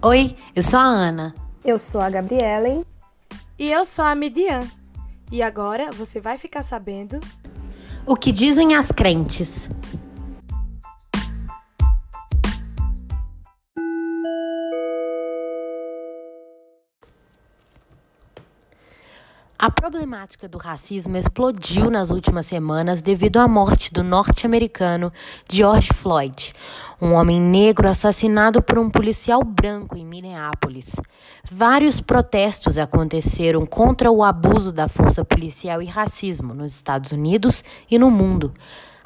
Oi, eu sou a Ana. Eu sou a Gabriela. E eu sou a Midian. E agora você vai ficar sabendo o que dizem as crentes. Problemática do racismo explodiu nas últimas semanas devido à morte do norte-americano George Floyd, um homem negro assassinado por um policial branco em Minneapolis. Vários protestos aconteceram contra o abuso da força policial e racismo nos Estados Unidos e no mundo.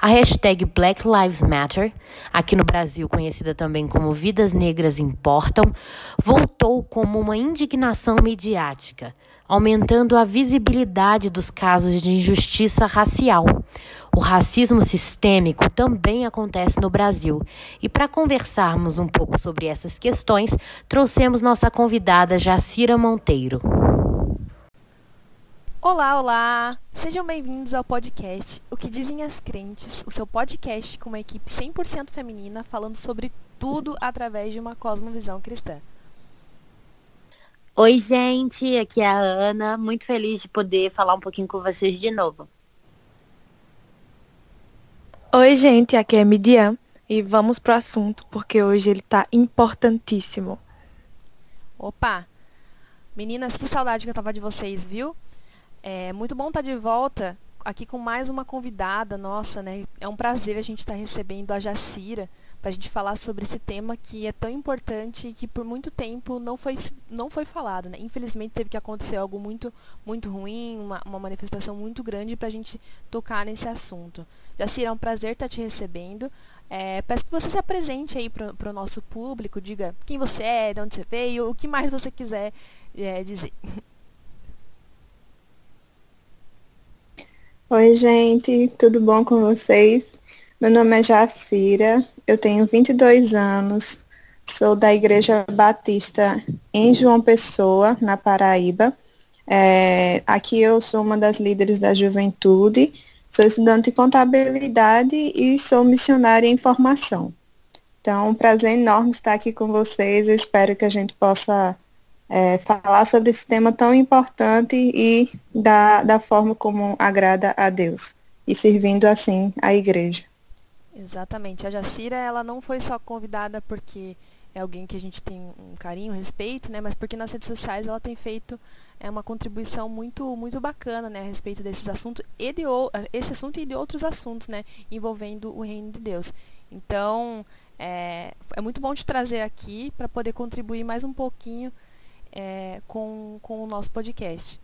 A hashtag Black Lives Matter, aqui no Brasil conhecida também como Vidas Negras Importam, voltou como uma indignação mediática aumentando a visibilidade dos casos de injustiça racial. O racismo sistêmico também acontece no Brasil. E para conversarmos um pouco sobre essas questões, trouxemos nossa convidada Jacira Monteiro. Olá, olá! Sejam bem-vindos ao podcast O que Dizem as Crentes, o seu podcast com uma equipe 100% feminina falando sobre tudo através de uma cosmovisão cristã. Oi, gente, aqui é a Ana, muito feliz de poder falar um pouquinho com vocês de novo. Oi, gente, aqui é Midian e vamos pro assunto porque hoje ele tá importantíssimo. Opa! Meninas, que saudade que eu tava de vocês, viu? É muito bom estar tá de volta aqui com mais uma convidada nossa, né? É um prazer a gente estar tá recebendo a Jacira para a gente falar sobre esse tema que é tão importante e que por muito tempo não foi, não foi falado. Né? Infelizmente teve que acontecer algo muito, muito ruim, uma, uma manifestação muito grande para a gente tocar nesse assunto. Jacira, é um prazer estar tá te recebendo. É, peço que você se apresente aí para o nosso público, diga quem você é, de onde você veio, o que mais você quiser é, dizer. Oi, gente, tudo bom com vocês? Meu nome é Jacira, eu tenho 22 anos, sou da Igreja Batista em João Pessoa, na Paraíba. É, aqui eu sou uma das líderes da juventude, sou estudante de contabilidade e sou missionária em formação. Então, um prazer enorme estar aqui com vocês. Eu espero que a gente possa é, falar sobre esse tema tão importante e da, da forma como agrada a Deus, e servindo assim a igreja. Exatamente. A Jacira, ela não foi só convidada porque é alguém que a gente tem um carinho, um respeito, né? Mas porque nas redes sociais ela tem feito é, uma contribuição muito, muito bacana, né? A respeito desses assuntos e de esse assunto e de outros assuntos, né? Envolvendo o reino de Deus. Então, é, é muito bom te trazer aqui para poder contribuir mais um pouquinho é, com, com o nosso podcast.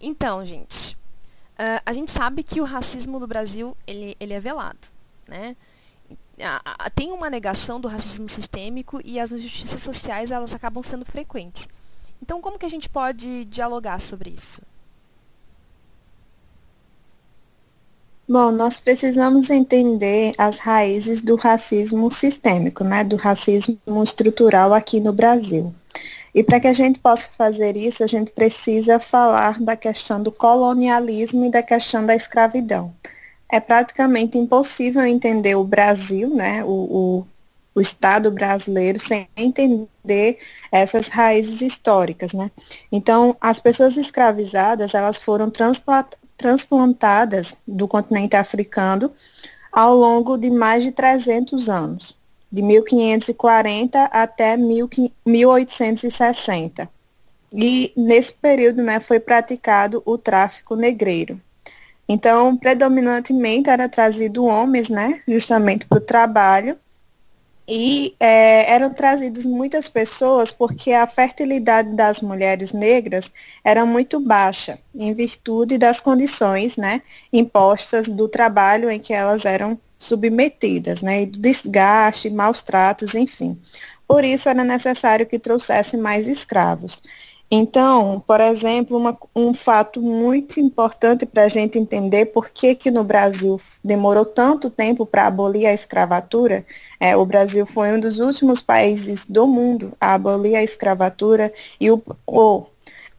Então, gente, uh, a gente sabe que o racismo do Brasil ele, ele é velado, né? Tem uma negação do racismo sistêmico e as injustiças sociais elas acabam sendo frequentes. Então, como que a gente pode dialogar sobre isso? Bom, nós precisamos entender as raízes do racismo sistêmico, né, do racismo estrutural aqui no Brasil. E para que a gente possa fazer isso, a gente precisa falar da questão do colonialismo e da questão da escravidão é praticamente impossível entender o Brasil, né, o, o, o Estado brasileiro, sem entender essas raízes históricas, né. Então, as pessoas escravizadas, elas foram transplantadas do continente africano ao longo de mais de 300 anos, de 1540 até 1860. E nesse período, né, foi praticado o tráfico negreiro. Então, predominantemente era trazido homens, né, justamente para o trabalho, e é, eram trazidas muitas pessoas porque a fertilidade das mulheres negras era muito baixa, em virtude das condições né, impostas do trabalho em que elas eram submetidas, né, e do desgaste, maus tratos, enfim. Por isso era necessário que trouxesse mais escravos. Então, por exemplo, uma, um fato muito importante para a gente entender por que, que no Brasil demorou tanto tempo para abolir a escravatura, é, o Brasil foi um dos últimos países do mundo a abolir a escravatura e o, o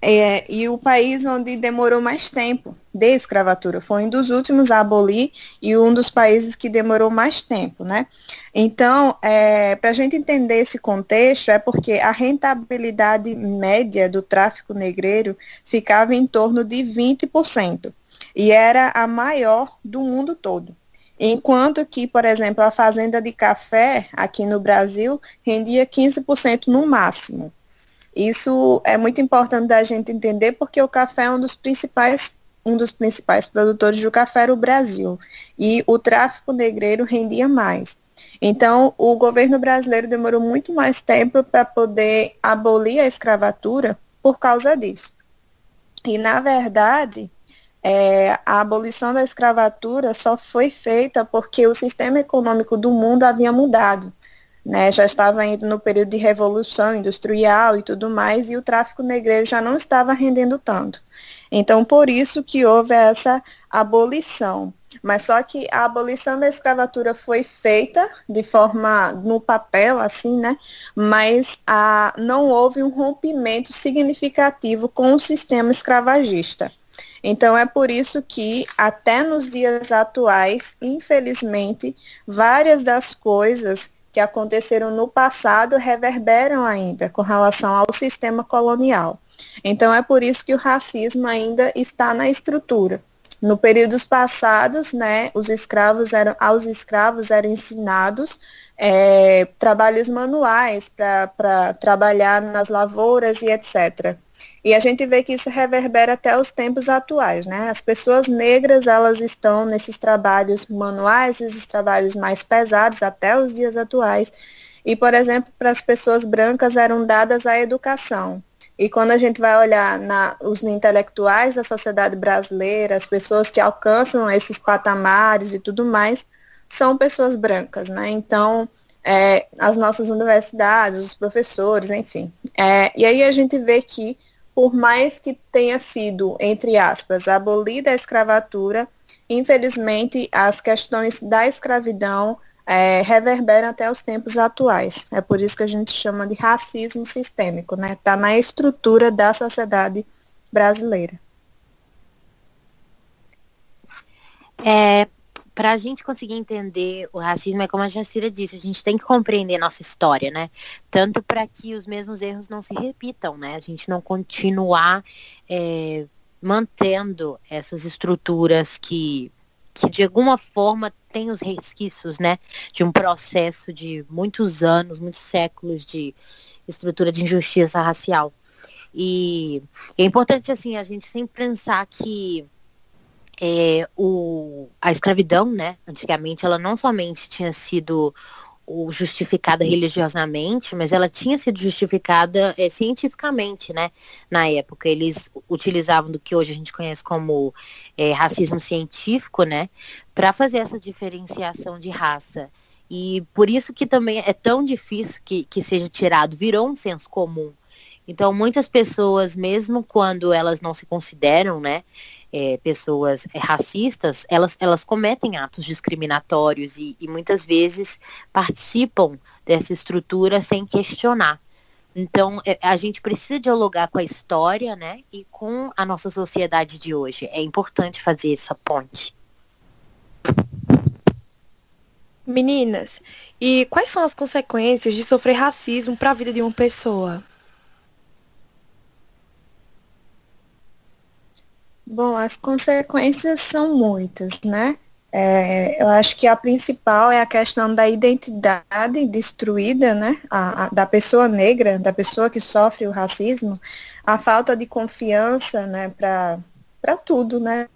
É, e o país onde demorou mais tempo de escravatura foi um dos últimos a abolir e um dos países que demorou mais tempo, né? Então, é, para a gente entender esse contexto, é porque a rentabilidade média do tráfico negreiro ficava em torno de 20% e era a maior do mundo todo. Enquanto que, por exemplo, a fazenda de café aqui no Brasil rendia 15% no máximo. Isso é muito importante da gente entender porque o café é um dos principais um dos principais produtores do café era o Brasil e o tráfico negreiro rendia mais. Então, o governo brasileiro demorou muito mais tempo para poder abolir a escravatura por causa disso. E, na verdade, é, a abolição da escravatura só foi feita porque o sistema econômico do mundo havia mudado né, já estava indo no período de revolução industrial e tudo mais, e o tráfico negreiro já não estava rendendo tanto. Então, por isso que houve essa abolição. Mas só que a abolição da escravatura foi feita de forma no papel, assim, né? Mas a, não houve um rompimento significativo com o sistema escravagista. Então é por isso que até nos dias atuais, infelizmente, várias das coisas que aconteceram no passado reverberam ainda com relação ao sistema colonial. Então é por isso que o racismo ainda está na estrutura. No períodos passados, né, os escravos eram, aos escravos eram ensinados é, trabalhos manuais para trabalhar nas lavouras e etc. E a gente vê que isso reverbera até os tempos atuais, né? As pessoas negras, elas estão nesses trabalhos manuais, esses trabalhos mais pesados até os dias atuais. E, por exemplo, para as pessoas brancas eram dadas a educação. E quando a gente vai olhar na, os intelectuais da sociedade brasileira, as pessoas que alcançam esses patamares e tudo mais, são pessoas brancas, né? Então, é, as nossas universidades, os professores, enfim. É, e aí a gente vê que por mais que tenha sido, entre aspas, abolida a escravatura, infelizmente as questões da escravidão é, reverberam até os tempos atuais. É por isso que a gente chama de racismo sistêmico, né? Está na estrutura da sociedade brasileira. É, para a gente conseguir entender o racismo, é como a Jacira disse, a gente tem que compreender nossa história, né? Tanto para que os mesmos erros não se repitam, né? A gente não continuar é, mantendo essas estruturas que, que de alguma forma têm os resquícios, né? De um processo de muitos anos, muitos séculos de estrutura de injustiça racial. E é importante, assim, a gente sempre pensar que é, o, a escravidão, né, antigamente, ela não somente tinha sido justificada religiosamente, mas ela tinha sido justificada é, cientificamente, né? Na época eles utilizavam do que hoje a gente conhece como é, racismo científico, né? Para fazer essa diferenciação de raça. E por isso que também é tão difícil que, que seja tirado, virou um senso comum. Então muitas pessoas, mesmo quando elas não se consideram, né? É, pessoas é, racistas, elas, elas cometem atos discriminatórios e, e muitas vezes participam dessa estrutura sem questionar. Então, é, a gente precisa dialogar com a história, né, e com a nossa sociedade de hoje. É importante fazer essa ponte. Meninas, e quais são as consequências de sofrer racismo para a vida de uma pessoa? Bom, as consequências são muitas, né? É, eu acho que a principal é a questão da identidade destruída, né? A, a, da pessoa negra, da pessoa que sofre o racismo, a falta de confiança, né? Para tudo, né?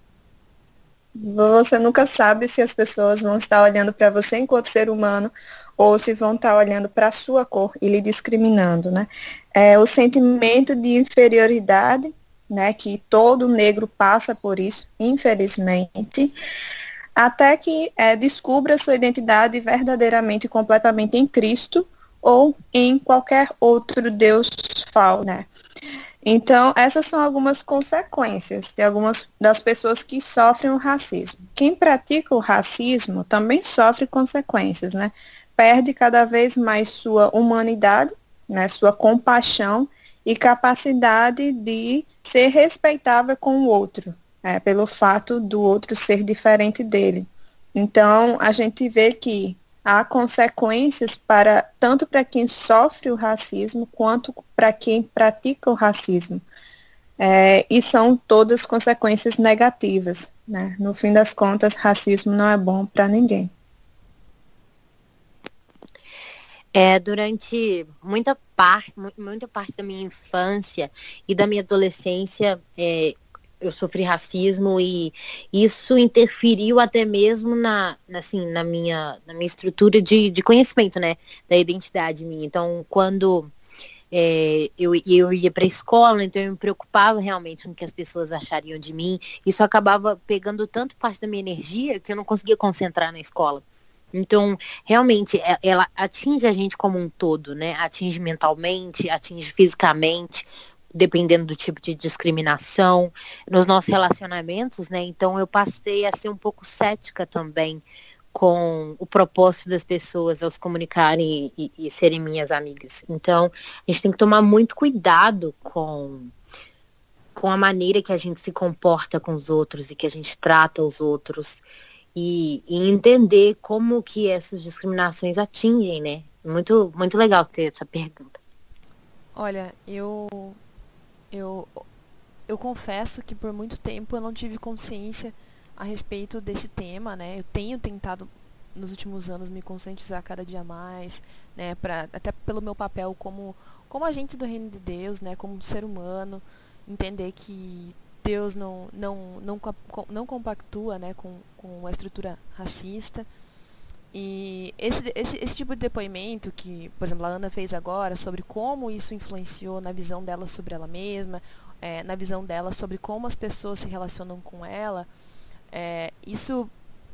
Você nunca sabe se as pessoas vão estar olhando para você enquanto ser humano ou se vão estar olhando para a sua cor e lhe discriminando, né? É, o sentimento de inferioridade né, que todo negro passa por isso, infelizmente, até que é, descubra sua identidade verdadeiramente completamente em Cristo ou em qualquer outro Deus falso, né? Então, essas são algumas consequências de algumas das pessoas que sofrem o racismo. Quem pratica o racismo também sofre consequências, né? Perde cada vez mais sua humanidade, né, sua compaixão e capacidade de ser respeitável com o outro, é, pelo fato do outro ser diferente dele. Então, a gente vê que há consequências para tanto para quem sofre o racismo quanto para quem pratica o racismo. É, e são todas consequências negativas. Né? No fim das contas, racismo não é bom para ninguém. É, durante muita parte, muita parte da minha infância e da minha adolescência, é, eu sofri racismo e isso interferiu até mesmo na, assim, na minha, na minha estrutura de, de conhecimento, né, da identidade minha. Então, quando é, eu, eu ia para a escola, então eu me preocupava realmente com o que as pessoas achariam de mim. Isso acabava pegando tanto parte da minha energia que eu não conseguia concentrar na escola. Então, realmente, é, ela atinge a gente como um todo, né? Atinge mentalmente, atinge fisicamente, dependendo do tipo de discriminação, nos nossos relacionamentos, né? Então eu passei a ser um pouco cética também com o propósito das pessoas ao se comunicarem e, e, e serem minhas amigas. Então a gente tem que tomar muito cuidado com com a maneira que a gente se comporta com os outros e que a gente trata os outros e, e entender como que essas discriminações atingem, né? Muito muito legal ter essa pergunta. Olha, eu eu, eu confesso que por muito tempo eu não tive consciência a respeito desse tema, né? Eu tenho tentado nos últimos anos me conscientizar cada dia mais, né, para até pelo meu papel como como agente do reino de Deus, né, como ser humano, entender que Deus não não não, não compactua, né, com, com a estrutura racista. E esse, esse, esse tipo de depoimento que, por exemplo, a Ana fez agora sobre como isso influenciou na visão dela sobre ela mesma, é, na visão dela sobre como as pessoas se relacionam com ela, é, isso,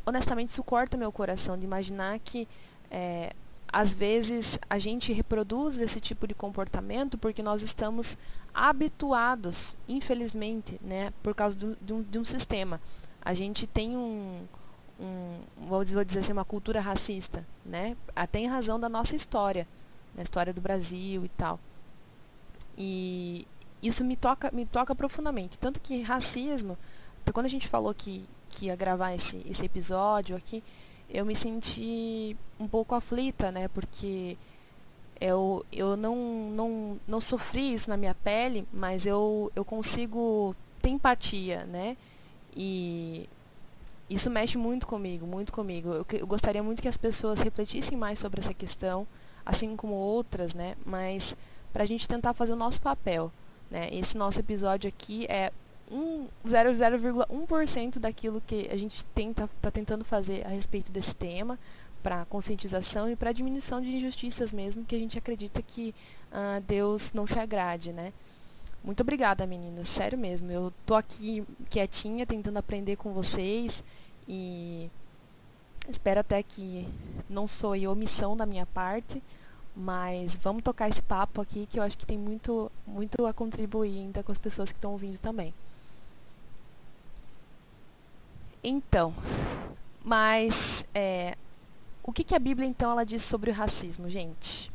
honestamente, isso corta meu coração de imaginar que é, às vezes a gente reproduz esse tipo de comportamento porque nós estamos habituados, infelizmente, né, por causa do, de, um, de um sistema. A gente tem um, um, vou dizer assim, uma cultura racista, né? Até em razão da nossa história, da história do Brasil e tal. E isso me toca, me toca profundamente. Tanto que racismo, quando a gente falou que, que ia gravar esse, esse episódio aqui, eu me senti um pouco aflita, né? Porque eu, eu não, não, não sofri isso na minha pele, mas eu, eu consigo ter empatia, né? E isso mexe muito comigo, muito comigo. Eu, eu, gostaria muito que as pessoas refletissem mais sobre essa questão, assim como outras, né? Mas para a gente tentar fazer o nosso papel, né? Esse nosso episódio aqui é 0,1% daquilo que a gente tenta tá tentando fazer a respeito desse tema para conscientização e para diminuição de injustiças mesmo que a gente acredita que uh, Deus não se agrade, né? Muito obrigada, meninas. Sério mesmo. Eu tô aqui quietinha, tentando aprender com vocês e espero até que não soe omissão da minha parte, mas vamos tocar esse papo aqui que eu acho que tem muito, muito a contribuir ainda com as pessoas que estão ouvindo também. Então, mas é, o que, que a Bíblia então ela diz sobre o racismo, gente?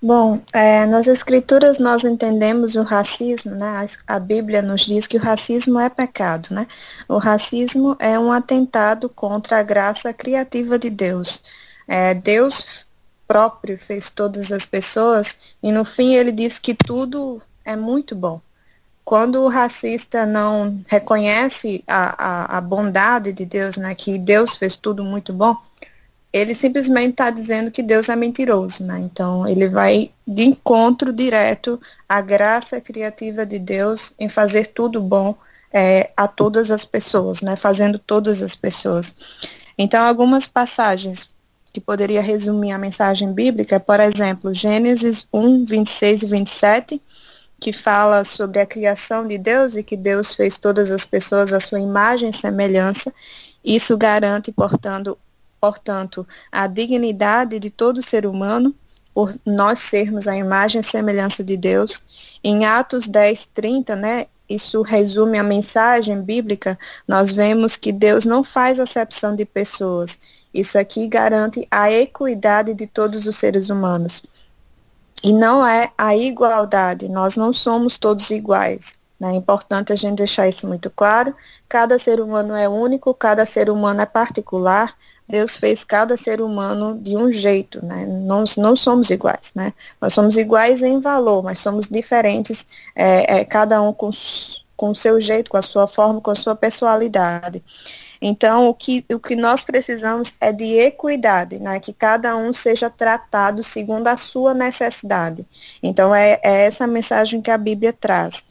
Bom, é, nas escrituras nós entendemos o racismo, né? A, Bíblia nos diz que o racismo é pecado, né? O racismo é um atentado contra a graça criativa de Deus. É, Deus próprio fez todas as pessoas e no fim ele diz que tudo é muito bom. Quando o racista não reconhece a, a, a bondade de Deus, né? Que Deus fez tudo muito bom, ele simplesmente está dizendo que Deus é mentiroso, né? Então ele vai de encontro direto à graça criativa de Deus em fazer tudo bom é, a todas as pessoas, né? Fazendo todas as pessoas. Então algumas passagens que poderia resumir a mensagem bíblica, por exemplo, Gênesis 1, 26 e 27, que fala sobre a criação de Deus e que Deus fez todas as pessoas à sua imagem e semelhança. Isso garante, portanto, portanto, a dignidade de todo ser humano, por nós sermos a imagem e semelhança de Deus. Em Atos 10, 30, né, isso resume a mensagem bíblica, nós vemos que Deus não faz acepção de pessoas. Isso aqui garante a equidade de todos os seres humanos. E não é a igualdade. Nós não somos todos iguais. Né? É importante a gente deixar isso muito claro. Cada ser humano é único, cada ser humano é particular. Deus fez cada ser humano de um jeito, né? Nós não somos iguais, né? Nós somos iguais em valor, mas somos diferentes, é, é, cada um com, com o seu jeito, com a sua forma, com a sua personalidade. Então, o que, o que nós precisamos é de equidade, né? que cada um seja tratado segundo a sua necessidade. Então, é, é essa mensagem que a Bíblia traz.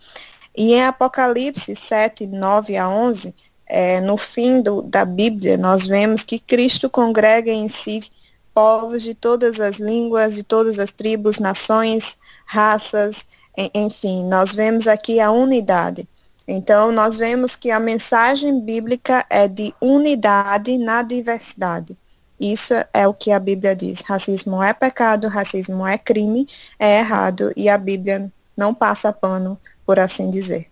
E em Apocalipse 7, 9 a 11, é, no fim do, da Bíblia, nós vemos que Cristo congrega em si povos de todas as línguas, de todas as tribos, nações, raças, enfim, nós vemos aqui a unidade. Então, nós vemos que a mensagem bíblica é de unidade na diversidade. Isso é o que a Bíblia diz. Racismo é pecado, racismo é crime, é errado e a Bíblia não passa pano, por assim dizer.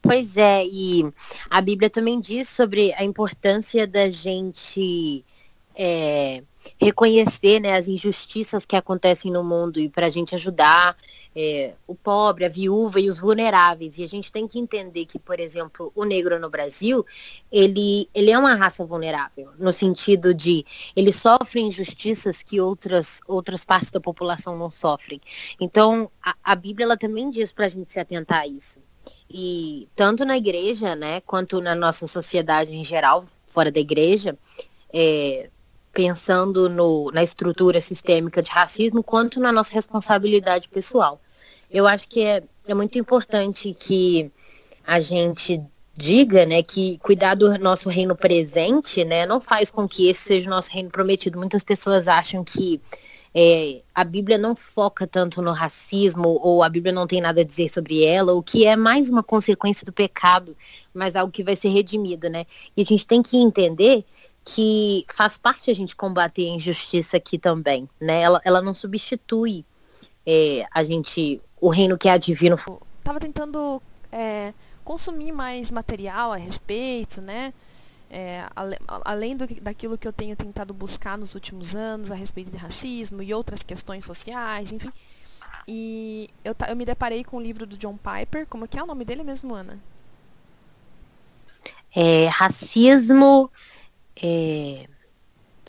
Pois é, e a Bíblia também diz sobre a importância da gente é, reconhecer né, as injustiças que acontecem no mundo e para a gente ajudar é, o pobre, a viúva e os vulneráveis. E a gente tem que entender que, por exemplo, o negro no Brasil, ele, ele é uma raça vulnerável, no sentido de ele sofre injustiças que outras, outras partes da população não sofrem. Então, a, a Bíblia ela também diz para a gente se atentar a isso. E tanto na igreja, né, quanto na nossa sociedade em geral, fora da igreja, é, pensando no, na estrutura sistêmica de racismo, quanto na nossa responsabilidade pessoal. Eu acho que é, é muito importante que a gente diga, né, que cuidar do nosso reino presente, né, não faz com que esse seja o nosso reino prometido. Muitas pessoas acham que é, a Bíblia não foca tanto no racismo, ou a Bíblia não tem nada a dizer sobre ela, o que é mais uma consequência do pecado, mas algo que vai ser redimido, né? E a gente tem que entender que faz parte a gente combater a injustiça aqui também, né? Ela, ela não substitui é, a gente, o reino que é divino. Tava tentando é, consumir mais material a respeito, né? É, além do, daquilo que eu tenho tentado buscar nos últimos anos a respeito de racismo e outras questões sociais, enfim. E eu, eu me deparei com o livro do John Piper, como que é o nome dele mesmo, Ana? É, racismo, é,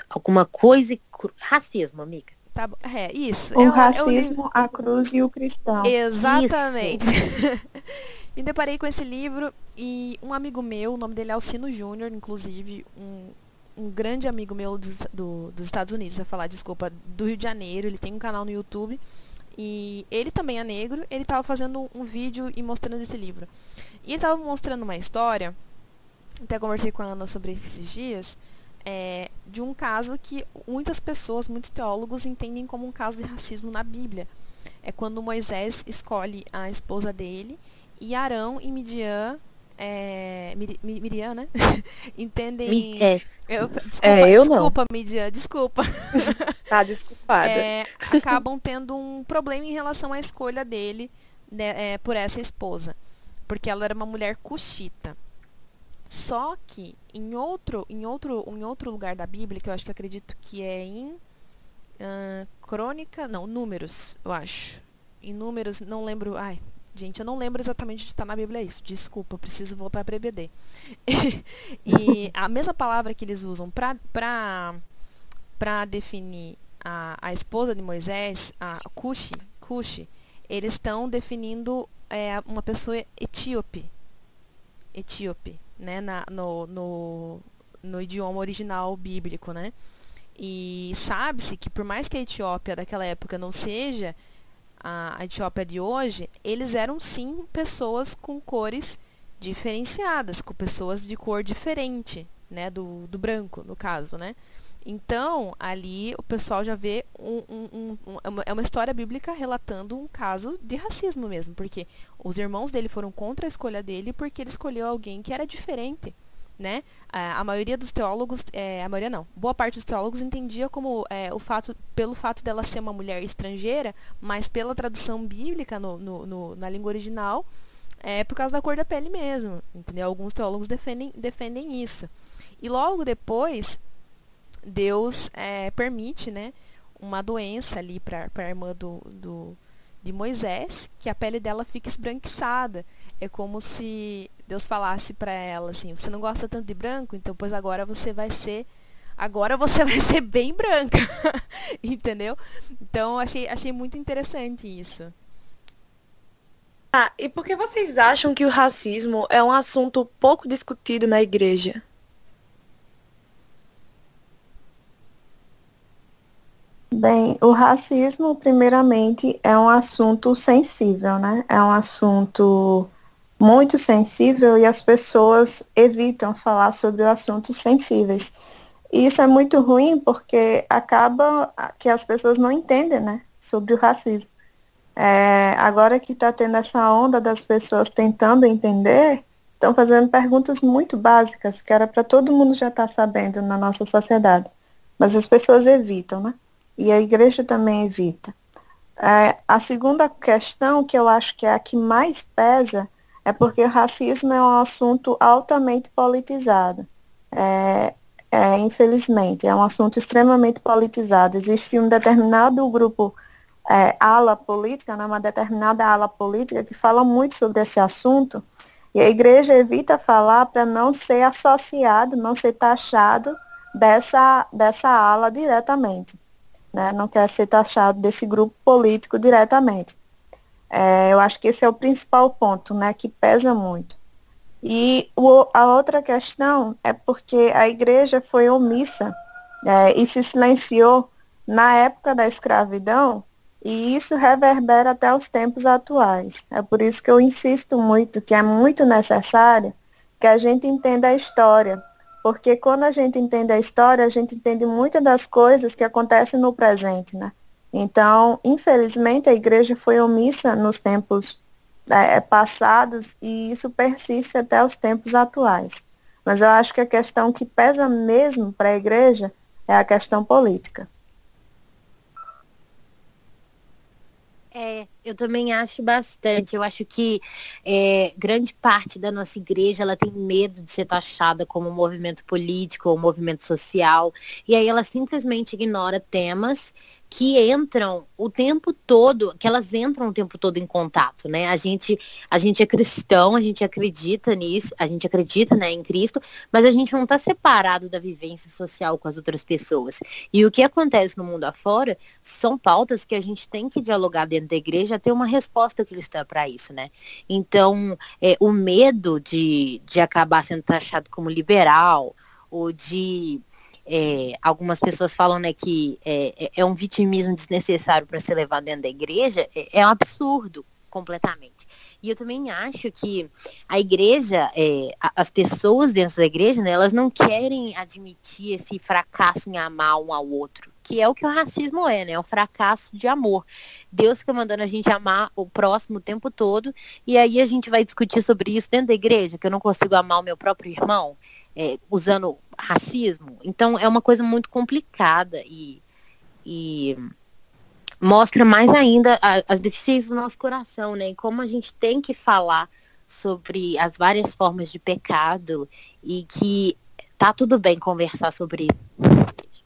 alguma coisa. Racismo, amiga. Tá, é, isso. O é, racismo, é a cruz e o cristão. Exatamente. Me deparei com esse livro e um amigo meu, o nome dele é Alcino Júnior, inclusive um, um grande amigo meu dos, do, dos Estados Unidos, vai falar, desculpa, do Rio de Janeiro, ele tem um canal no YouTube. E ele também é negro, ele estava fazendo um vídeo e mostrando esse livro. E ele estava mostrando uma história até conversei com a Ana sobre esses dias, é, de um caso que muitas pessoas, muitos teólogos entendem como um caso de racismo na Bíblia. É quando Moisés escolhe a esposa dele e Arão e Midian é, Miriam, né? Entendem. É. Eu, desculpa, é, eu desculpa, não. Midian, desculpa. tá desculpada. É, acabam tendo um problema em relação à escolha dele né, é, por essa esposa. Porque ela era uma mulher cuxita. Só que em outro, em outro, em outro lugar da Bíblia, que eu acho que acredito que é em uh, Crônica, não, Números, eu acho. Em Números, não lembro, ai, gente, eu não lembro exatamente de estar na Bíblia isso. Desculpa, preciso voltar para EBD. e a mesma palavra que eles usam para para definir a, a esposa de Moisés, a Cushi, Cushi eles estão definindo é, uma pessoa etíope. Etíope né, na, no, no, no idioma original bíblico, né? E sabe-se que por mais que a Etiópia daquela época não seja a, Etiópia de hoje, eles eram sim pessoas com cores diferenciadas, com pessoas de cor diferente, né, do, do branco, no caso, né? Então, ali o pessoal já vê um, um, um, é uma história bíblica relatando um caso de racismo mesmo, porque os irmãos dele foram contra a escolha dele porque ele escolheu alguém que era diferente. Né? A, a maioria dos teólogos, é, a maioria não, boa parte dos teólogos entendia como é, o fato, pelo fato dela ser uma mulher estrangeira, mas pela tradução bíblica no, no, no, na língua original, é por causa da cor da pele mesmo, entendeu? Alguns teólogos defendem, defendem isso. E logo depois, Deus é, permite, né, uma doença ali para a irmã do, do, de Moisés, que a pele dela fica esbranquiçada. É como se Deus falasse para ela assim: você não gosta tanto de branco, então pois agora você vai ser agora você vai ser bem branca. Entendeu? Então achei achei muito interessante isso. Ah, e por que vocês acham que o racismo é um assunto pouco discutido na igreja? Bem, o racismo, primeiramente, é um assunto sensível, né? É um assunto muito sensível e as pessoas evitam falar sobre assuntos sensíveis. E isso é muito ruim porque acaba que as pessoas não entendem, né, sobre o racismo. É, agora que está tendo essa onda das pessoas tentando entender, estão fazendo perguntas muito básicas que era para todo mundo já estar tá sabendo na nossa sociedade. Mas as pessoas evitam, né? E a igreja também evita. É, a segunda questão, que eu acho que é a que mais pesa, é porque o racismo é um assunto altamente politizado. É, é, infelizmente, é um assunto extremamente politizado. Existe um determinado grupo, é, ala política, né, uma determinada ala política que fala muito sobre esse assunto, e a igreja evita falar para não ser associado, não ser taxado dessa, dessa ala diretamente. Né? Não quer ser taxado desse grupo político diretamente. É, eu acho que esse é o principal ponto, né, que pesa muito. E o, a outra questão é porque a igreja foi omissa é, e se silenciou na época da escravidão e isso reverbera até os tempos atuais. É por isso que eu insisto muito que é muito necessário que a gente entenda a história, porque quando a gente entende a história, a gente entende muitas das coisas que acontecem no presente, né? Então, infelizmente, a igreja foi omissa nos tempos é, passados e isso persiste até os tempos atuais. Mas eu acho que a questão que pesa mesmo para a igreja é a questão política. É, eu também acho bastante. Eu acho que é, grande parte da nossa igreja ela tem medo de ser taxada como um movimento político ou um movimento social. E aí ela simplesmente ignora temas que entram o tempo todo, que elas entram o tempo todo em contato, né? A gente, a gente é cristão, a gente acredita nisso, a gente acredita, né, em Cristo, mas a gente não está separado da vivência social com as outras pessoas. E o que acontece no mundo afora são pautas que a gente tem que dialogar dentro da igreja, ter uma resposta cristã para isso, né? Então, é, o medo de, de acabar sendo taxado como liberal ou de é, algumas pessoas falam né, que é, é, é um vitimismo desnecessário para ser levado dentro da igreja, é, é, um absurdo completamente. E eu também acho que a igreja, é, as pessoas dentro da igreja, né, elas não querem admitir esse fracasso em amar um ao outro, que é o que o racismo é, né? É um fracasso de amor. Deus fica mandando a gente amar o próximo o tempo todo, e aí a gente vai discutir sobre isso dentro da igreja, que eu não consigo amar o meu próprio irmão é, usando racismo. Então é uma coisa muito complicada e, e mostra mais ainda a, as deficiências do nosso coração, né? E como a gente tem que falar sobre as várias formas de pecado e que tá tudo bem conversar sobre isso.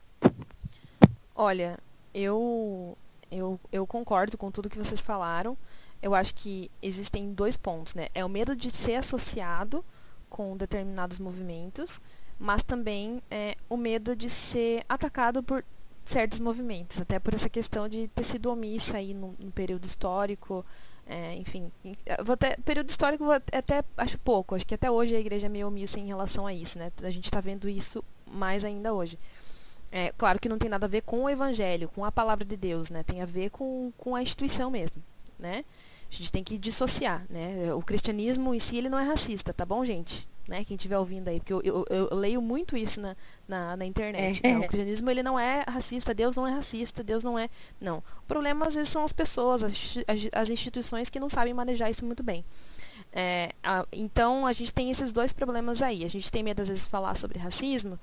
Olha, eu, eu, eu concordo com tudo que vocês falaram. Eu acho que existem dois pontos, né? É o medo de ser associado com determinados movimentos, mas também é, o medo de ser atacado por certos movimentos, até por essa questão de ter sido omissa aí no, no período histórico, é, enfim, vou até, período histórico vou até acho pouco, acho que até hoje a igreja é meio omissa em relação a isso, né? A gente está vendo isso mais ainda hoje. É, claro que não tem nada a ver com o evangelho, com a palavra de Deus, né? Tem a ver com, com a instituição mesmo, né? A gente tem que dissociar, né? O cristianismo em si ele não é racista, tá bom, gente? Né? Quem estiver ouvindo aí, porque eu, eu, eu, leio muito isso na, na, na internet. É. Né? O cristianismo ele não é racista, Deus não é racista, Deus não é. Não. O problema às vezes são as pessoas, as, as instituições que não sabem manejar isso muito bem. É, a, então a gente tem esses dois problemas aí. A gente tem medo às vezes de falar sobre racismo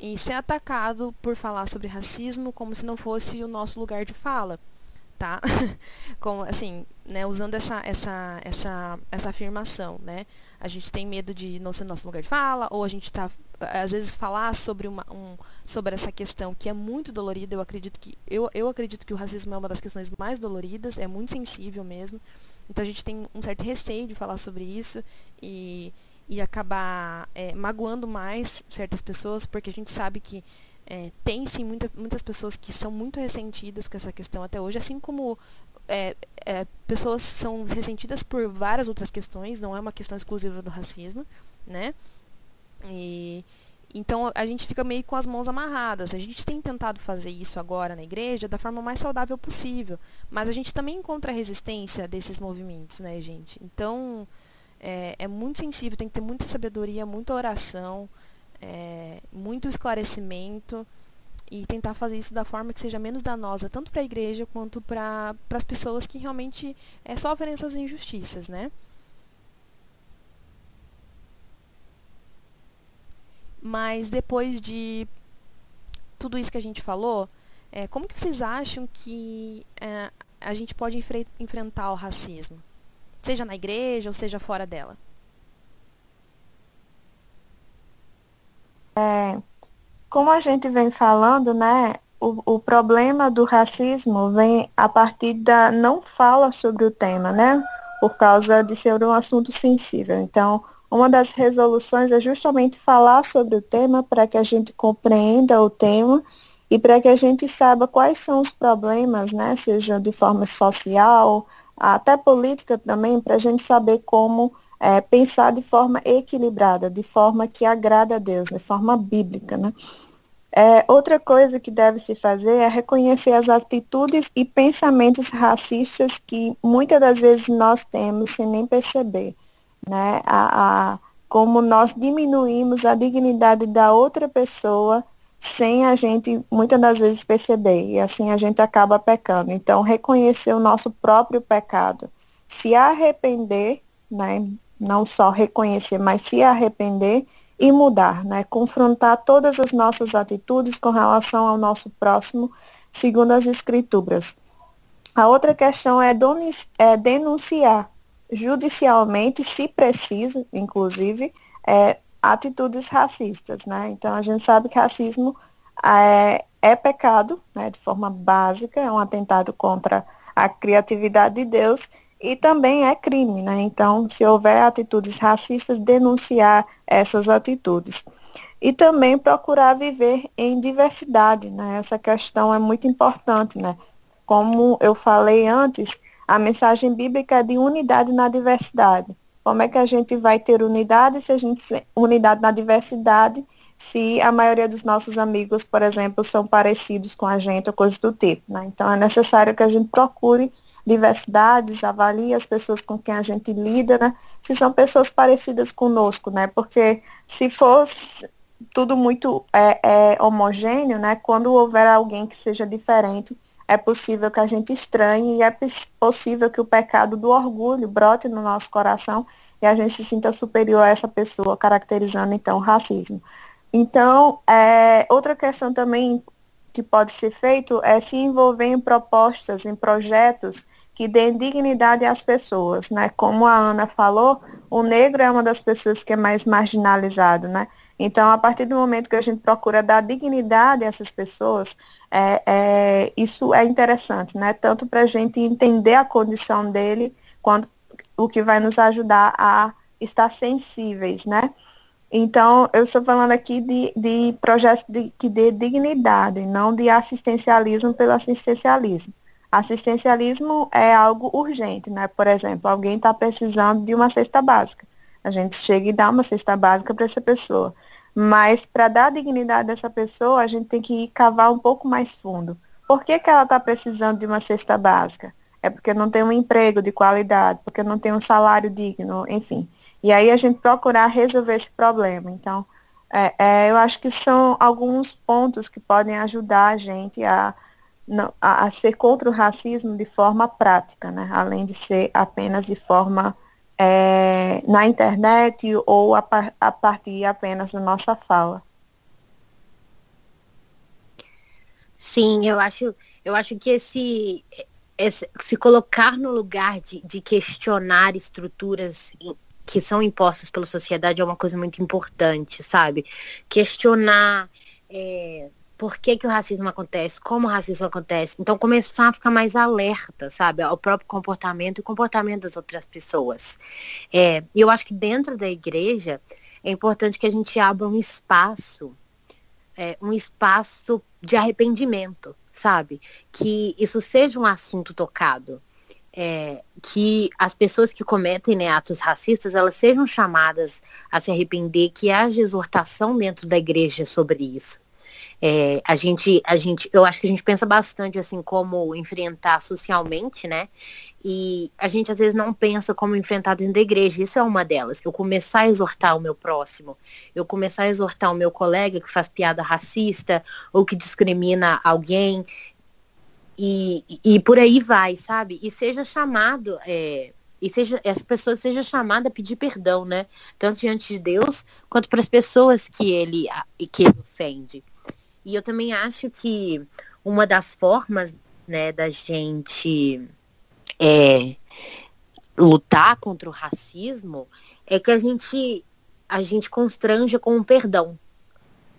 e ser atacado por falar sobre racismo como se não fosse o nosso lugar de fala tá? Como, assim, né, usando essa, essa, essa, essa afirmação, né? A gente tem medo de não ser nosso lugar de fala, ou a gente está às vezes falar sobre uma um, sobre essa questão que é muito dolorida eu acredito que eu, eu acredito que o racismo é uma das questões mais doloridas é muito sensível mesmo então a gente tem um certo receio de falar sobre isso e, e acabar é, magoando mais certas pessoas porque a gente sabe que é, tem sim muita, muitas pessoas que são muito ressentidas com essa questão até hoje assim como é, é, pessoas são ressentidas por várias outras questões, não é uma questão exclusiva do racismo, né? E, então a gente fica meio com as mãos amarradas. A gente tem tentado fazer isso agora na igreja da forma mais saudável possível, mas a gente também encontra resistência desses movimentos, né, gente? Então é, é muito sensível, tem que ter muita sabedoria, muita oração, é, muito esclarecimento e tentar fazer isso da forma que seja menos danosa tanto para a igreja quanto para as pessoas que realmente é, sofrem essas injustiças, né? Mas depois de tudo isso que a gente falou, é, como que vocês acham que é, a gente pode enfre enfrentar o racismo? Seja na igreja ou seja fora dela? É, como a gente vem falando, né, o, o problema do racismo vem a partir da não fala sobre o tema, né, por causa de ser um assunto sensível. Então, uma das resoluções é justamente falar sobre o tema para que a gente compreenda o tema e para que a gente saiba quais são os problemas, né, seja de forma social, até política também, para a gente saber como é, pensar de forma equilibrada, de forma que agrada a Deus, de forma bíblica, né. É, outra coisa que deve se fazer é reconhecer as atitudes e pensamentos racistas que muitas das vezes nós temos sem nem perceber né? A, a, como nós diminuímos a dignidade da outra pessoa sem a gente muitas das vezes perceber e assim a gente acaba pecando. Então reconhecer o nosso próprio pecado, se arrepender, né? Não só reconhecer, mas se arrepender e mudar, né? Confrontar todas as nossas atitudes com relação ao nosso próximo, segundo as escrituras. A outra questão é, é denunciar judicialmente, se preciso, inclusive, é, atitudes racistas, né? Então a gente sabe que racismo é, é pecado, né, de forma básica, é um atentado contra a criatividade de Deus e também é crime, né? Então, se houver atitudes racistas, denunciar essas atitudes. E também procurar viver em diversidade, né? Essa questão é muito importante, né? Como eu falei antes, a mensagem bíblica é de unidade na diversidade. Como é que a gente vai ter unidade se a gente unidade na diversidade, se a maioria dos nossos amigos, por exemplo, são parecidos com a gente ou coisas do tipo, né? Então é necessário que a gente procure diversidades, avalie as pessoas com quem a gente lida, né? Se são pessoas parecidas conosco, né? Porque se fosse tudo muito é, é, homogêneo, né? Quando houver alguém que seja diferente, é possível que a gente estranhe e é possível que o pecado do orgulho brote no nosso coração e a gente se sinta superior a essa pessoa, caracterizando então o racismo. Então, é, outra questão também que pode ser feito é se envolver em propostas, em projetos que deem dignidade às pessoas, né? Como a Ana falou, o negro é uma das pessoas que é mais marginalizado, né? Então, a partir do momento que a gente procura dar dignidade a essas pessoas, é, é, isso é interessante, né? Tanto para a gente entender a condição dele, quanto o que vai nos ajudar a estar sensíveis, né? Então, eu estou falando aqui de, de projetos de, que dê dignidade, não de assistencialismo pelo assistencialismo. Assistencialismo é algo urgente, né? Por exemplo, alguém está precisando de uma cesta básica. A gente chega e dá uma cesta básica para essa pessoa. Mas para dar dignidade a essa pessoa, a gente tem que cavar um pouco mais fundo. Por que, que ela está precisando de uma cesta básica? É porque não tem um emprego de qualidade, porque não tem um salário digno, enfim. E aí a gente procurar resolver esse problema. Então, é, é, eu acho que são alguns pontos que podem ajudar a gente a, a, a ser contra o racismo de forma prática, né? além de ser apenas de forma é, na internet ou a, a partir apenas da nossa fala. Sim, eu acho, eu acho que esse é se colocar no lugar de, de questionar estruturas que são impostas pela sociedade é uma coisa muito importante, sabe? Questionar é, por que, que o racismo acontece, como o racismo acontece. Então, começar a ficar mais alerta, sabe, ao próprio comportamento e comportamento das outras pessoas. É, e eu acho que dentro da igreja é importante que a gente abra um espaço, é, um espaço de arrependimento, sabe? Que isso seja um assunto tocado. É, que as pessoas que cometem né, atos racistas elas sejam chamadas a se arrepender, que haja exortação dentro da igreja sobre isso. É, a gente, a gente, eu acho que a gente pensa bastante assim como enfrentar socialmente, né? E a gente às vezes não pensa como enfrentar dentro da igreja. Isso é uma delas. Eu começar a exortar o meu próximo, eu começar a exortar o meu colega que faz piada racista ou que discrimina alguém. E, e por aí vai, sabe? E seja chamado, é, e seja essa pessoa seja chamada a pedir perdão, né? Tanto diante de Deus quanto para as pessoas que ele que ele ofende. E eu também acho que uma das formas, né, da gente é, lutar contra o racismo é que a gente a gente constranja com o perdão.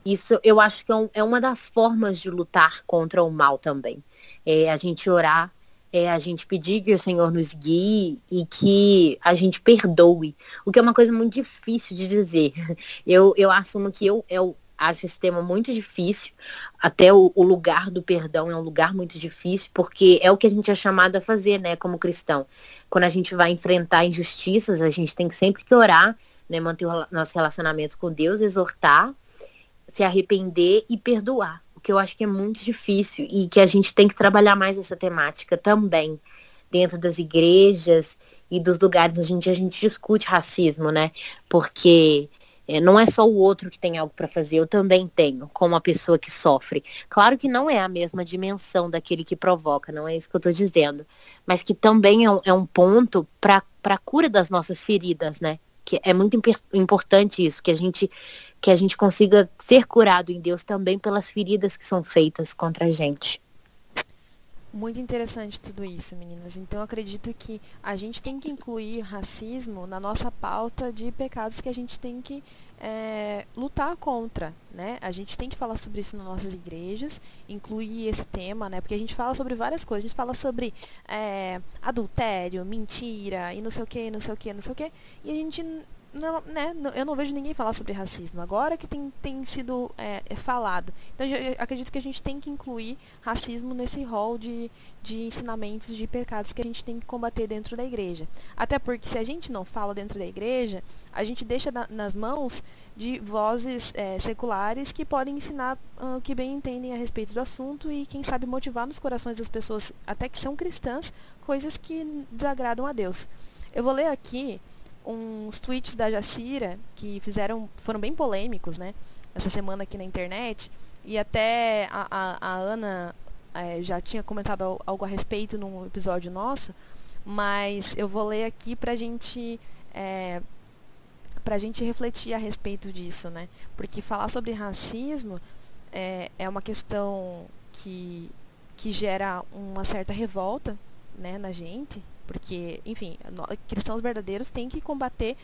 Isso eu acho que é, um, é uma das formas de lutar contra o mal também. É a gente orar, é a gente pedir que o Senhor nos guie e que a gente perdoe. O que é uma coisa muito difícil de dizer. Eu, eu assumo que eu, eu acho esse tema muito difícil. Até o, o, lugar do perdão é um lugar muito difícil, porque é o que a gente é chamado a fazer, né, como cristão. Quando a gente vai enfrentar injustiças, a gente tem sempre que orar, né, manter o nosso relacionamento com Deus, exortar, se arrepender e perdoar. O que eu acho que é muito difícil e que a gente tem que trabalhar mais essa temática também dentro das igrejas e dos lugares onde a gente discute racismo, né? Porque é, não é só o outro que tem algo para fazer, eu também tenho, como a pessoa que sofre. Claro que não é a mesma dimensão daquele que provoca, não é isso que eu estou dizendo. Mas que também é um, é um ponto para a cura das nossas feridas, né? Que é muito importante isso, que a gente que a gente consiga ser curado em Deus também pelas feridas que são feitas contra a gente. Muito interessante tudo isso, meninas. Então acredito que a gente tem que incluir racismo na nossa pauta de pecados que a gente tem que é, lutar contra, né? A gente tem que falar sobre isso nas nossas igrejas, incluir esse tema, né? Porque a gente fala sobre várias coisas. A gente fala sobre é, adultério, mentira e não sei o que, não sei o que, não sei o que. E a gente não, né, eu não vejo ninguém falar sobre racismo agora que tem, tem sido é, é falado. Então eu acredito que a gente tem que incluir racismo nesse rol de, de ensinamentos de pecados que a gente tem que combater dentro da igreja. Até porque se a gente não fala dentro da igreja, a gente deixa na, nas mãos de vozes é, seculares que podem ensinar o uh, que bem entendem a respeito do assunto e quem sabe motivar nos corações das pessoas, até que são cristãs, coisas que desagradam a Deus. Eu vou ler aqui uns tweets da Jacira que fizeram, foram bem polêmicos, né? Essa semana aqui na internet. E até a, a, a Ana é, já tinha comentado algo a respeito num episódio nosso. Mas eu vou ler aqui pra gente. É, pra gente refletir a respeito disso, né? Porque falar sobre racismo é, é uma questão que, que gera uma certa revolta né, na gente, porque, enfim, cristãos verdadeiros têm que combater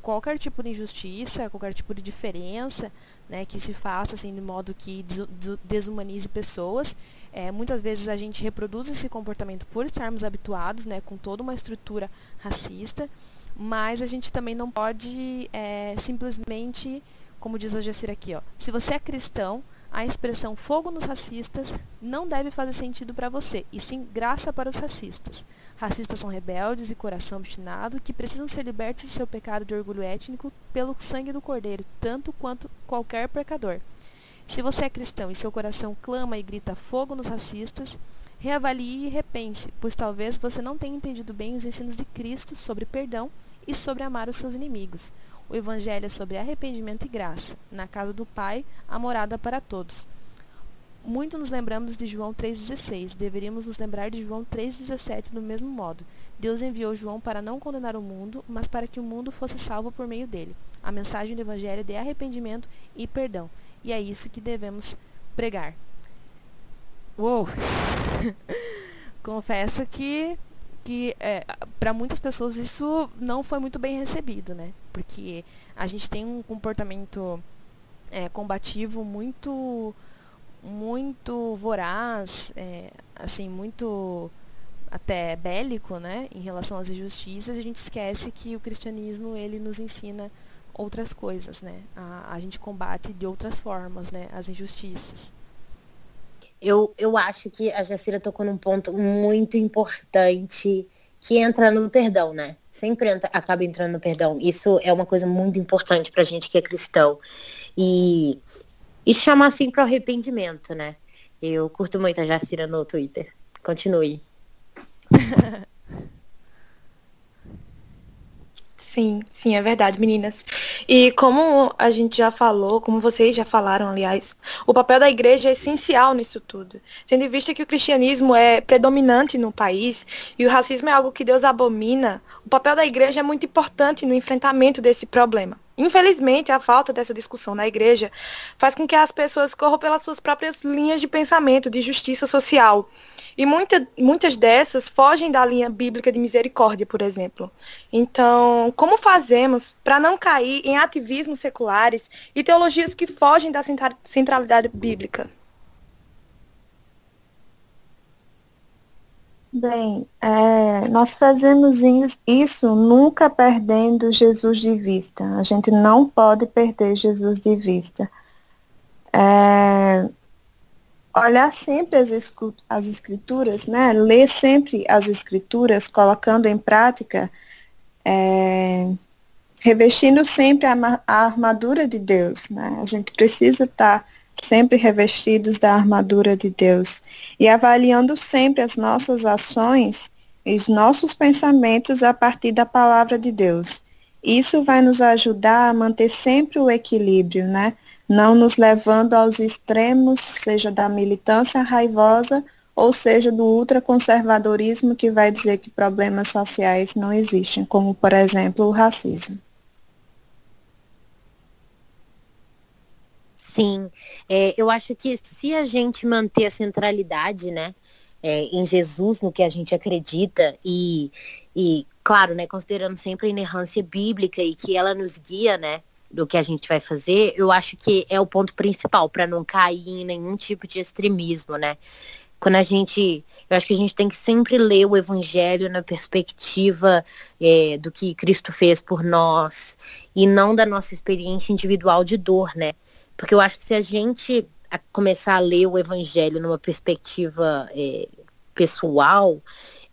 qualquer tipo de injustiça, qualquer tipo de diferença né, que se faça assim, de modo que desumanize pessoas. É, muitas vezes a gente reproduz esse comportamento por estarmos habituados né, com toda uma estrutura racista, mas a gente também não pode é, simplesmente, como diz a Jacira aqui, ó, se você é cristão, a expressão fogo nos racistas não deve fazer sentido para você, e sim graça para os racistas. Racistas são rebeldes e coração obstinado que precisam ser libertos de seu pecado de orgulho étnico pelo sangue do Cordeiro, tanto quanto qualquer pecador. Se você é cristão e seu coração clama e grita fogo nos racistas, reavalie e repense, pois talvez você não tenha entendido bem os ensinos de Cristo sobre perdão e sobre amar os seus inimigos. O Evangelho é sobre arrependimento e graça. Na casa do Pai, a morada para todos. Muito nos lembramos de João 3,16. Deveríamos nos lembrar de João 3,17 do mesmo modo. Deus enviou João para não condenar o mundo, mas para que o mundo fosse salvo por meio dele. A mensagem do Evangelho de arrependimento e perdão. E é isso que devemos pregar. Uou! confesso que que é, para muitas pessoas isso não foi muito bem recebido, né? Porque a gente tem um comportamento é, combativo muito muito voraz, é, assim, muito até bélico, né, em relação às injustiças, a gente esquece que o cristianismo ele nos ensina outras coisas, né? A, a gente combate de outras formas, né, as injustiças. Eu, eu acho que a Jacira tocou num ponto muito importante que entra no perdão, né? Sempre entra, acaba entrando no perdão. Isso é uma coisa muito importante pra gente que é cristão. E, e chama assim para o arrependimento, né? Eu curto muito a Jacira no Twitter. Continue. Sim, sim, é verdade, meninas. E como a gente já falou, como vocês já falaram, aliás, o papel da igreja é essencial nisso tudo. Tendo em vista que o cristianismo é predominante no país e o racismo é algo que Deus abomina, o papel da igreja é muito importante no enfrentamento desse problema. Infelizmente, a falta dessa discussão na igreja faz com que as pessoas corram pelas suas próprias linhas de pensamento, de justiça social. E muita, muitas dessas fogem da linha bíblica de misericórdia, por exemplo. Então, como fazemos para não cair em ativismos seculares e teologias que fogem da centralidade bíblica? Bem, é, nós fazemos isso nunca perdendo Jesus de vista. A gente não pode perder Jesus de vista. É, olhar sempre as, as escrituras, né? ler sempre as escrituras, colocando em prática, é, revestindo sempre a, a, armadura de Deus. Né? A gente precisa estar sempre revestidos da armadura de Deus e avaliando sempre as nossas ações e os nossos pensamentos a partir da palavra de Deus. Isso vai nos ajudar a manter sempre o equilíbrio, né? Não nos levando aos extremos, seja da militância raivosa ou seja do ultraconservadorismo que vai dizer que problemas sociais não existem, como por exemplo o racismo. Sim, é, eu acho que se a gente manter a centralidade, né, é, em Jesus, no que a gente acredita e, e, claro, né, considerando sempre a inerrância bíblica e que ela nos guia, né, do que a gente vai fazer, eu acho que é o ponto principal para não cair em nenhum tipo de extremismo, né? Quando a gente, eu acho que a gente tem que sempre ler o Evangelho na perspectiva é, do que Cristo fez por nós e não da nossa experiência individual de dor, né? Porque eu acho que se a gente começar a ler o evangelho numa perspectiva é, pessoal,